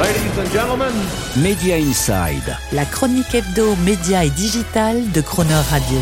Ladies and gentlemen. Media Inside. La chronique hebdo, média et digital de Croner Radio.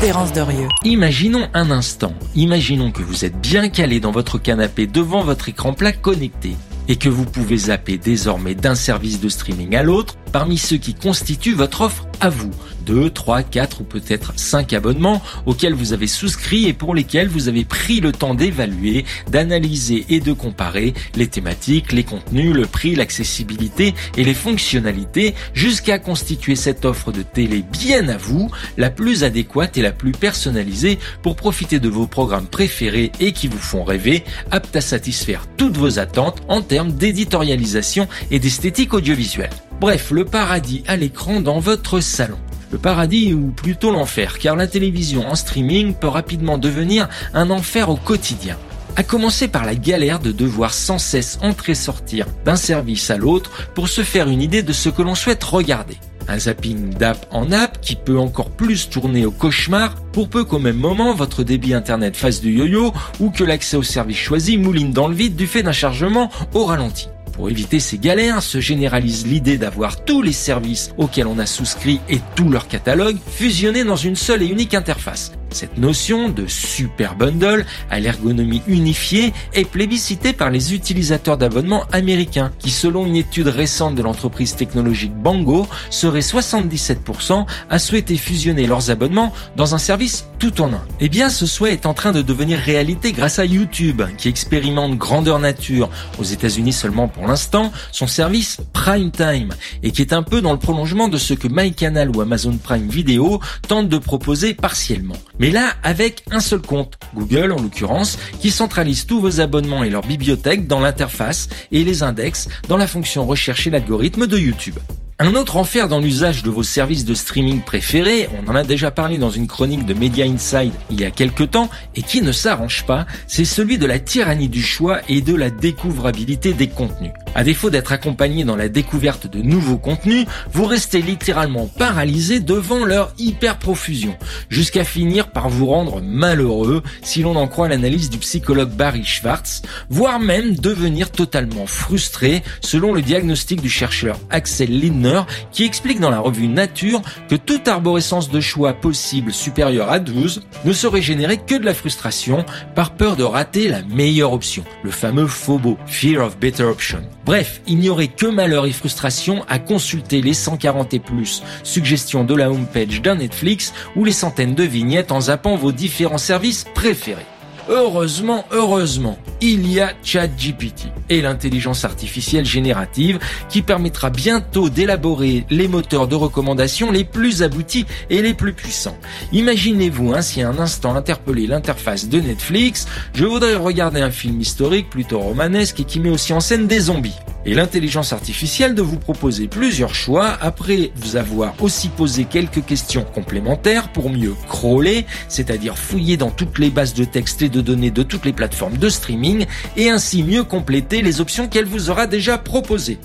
Terence Derieux. Imaginons un instant, imaginons que vous êtes bien calé dans votre canapé devant votre écran plat connecté et que vous pouvez zapper désormais d'un service de streaming à l'autre parmi ceux qui constituent votre offre à vous. 2, 3, 4 ou peut-être 5 abonnements auxquels vous avez souscrit et pour lesquels vous avez pris le temps d'évaluer, d'analyser et de comparer les thématiques, les contenus, le prix, l'accessibilité et les fonctionnalités jusqu'à constituer cette offre de télé bien à vous, la plus adéquate et la plus personnalisée pour profiter de vos programmes préférés et qui vous font rêver, aptes à satisfaire toutes vos attentes en termes d'éditorialisation et d'esthétique audiovisuelle. Bref, le paradis à l'écran dans votre salon. Le paradis ou plutôt l'enfer, car la télévision en streaming peut rapidement devenir un enfer au quotidien. À commencer par la galère de devoir sans cesse entrer-sortir d'un service à l'autre pour se faire une idée de ce que l'on souhaite regarder. Un zapping d'app en app qui peut encore plus tourner au cauchemar pour peu qu'au même moment votre débit internet fasse du yo-yo ou que l'accès au service choisi mouline dans le vide du fait d'un chargement au ralenti. Pour éviter ces galères, se généralise l'idée d'avoir tous les services auxquels on a souscrit et tout leur catalogue fusionnés dans une seule et unique interface. Cette notion de super bundle à l'ergonomie unifiée est plébiscitée par les utilisateurs d'abonnements américains qui, selon une étude récente de l'entreprise technologique Bango, seraient 77% à souhaiter fusionner leurs abonnements dans un service tout en un. Eh bien, ce souhait est en train de devenir réalité grâce à YouTube, qui expérimente grandeur nature aux États-Unis seulement pour l'instant son service Prime Time et qui est un peu dans le prolongement de ce que MyCanal ou Amazon Prime Video tentent de proposer partiellement. Mais là, avec un seul compte, Google en l'occurrence, qui centralise tous vos abonnements et leur bibliothèque dans l'interface et les index dans la fonction rechercher l'algorithme de YouTube. Un autre enfer dans l'usage de vos services de streaming préférés, on en a déjà parlé dans une chronique de Media Inside il y a quelques temps, et qui ne s'arrange pas, c'est celui de la tyrannie du choix et de la découvrabilité des contenus. À défaut d'être accompagné dans la découverte de nouveaux contenus, vous restez littéralement paralysé devant leur hyper profusion, jusqu'à finir par vous rendre malheureux si l'on en croit l'analyse du psychologue Barry Schwartz, voire même devenir totalement frustré selon le diagnostic du chercheur Axel Lindner qui explique dans la revue Nature que toute arborescence de choix possible supérieure à 12 ne serait générée que de la frustration par peur de rater la meilleure option, le fameux FOBO, Fear of Better Option. Bref, il n'y aurait que malheur et frustration à consulter les 140 et plus suggestions de la homepage d'un Netflix ou les centaines de vignettes en zappant vos différents services préférés. Heureusement, heureusement, il y a ChatGPT et l'intelligence artificielle générative qui permettra bientôt d'élaborer les moteurs de recommandation les plus aboutis et les plus puissants. Imaginez-vous ainsi un instant interpeller l'interface de Netflix, je voudrais regarder un film historique plutôt romanesque et qui met aussi en scène des zombies et l'intelligence artificielle de vous proposer plusieurs choix après vous avoir aussi posé quelques questions complémentaires pour mieux crawler, c'est-à-dire fouiller dans toutes les bases de texte et de données de toutes les plateformes de streaming et ainsi mieux compléter les options qu'elle vous aura déjà proposées.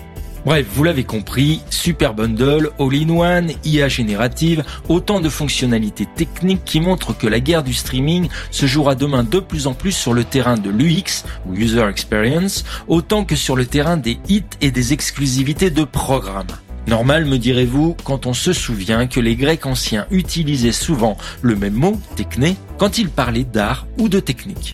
Bref, vous l'avez compris, Super Bundle, All-in-One, IA générative, autant de fonctionnalités techniques qui montrent que la guerre du streaming se jouera demain de plus en plus sur le terrain de l'UX ou User Experience, autant que sur le terrain des hits et des exclusivités de programmes. Normal, me direz-vous, quand on se souvient que les Grecs anciens utilisaient souvent le même mot, techné, quand ils parlaient d'art ou de technique.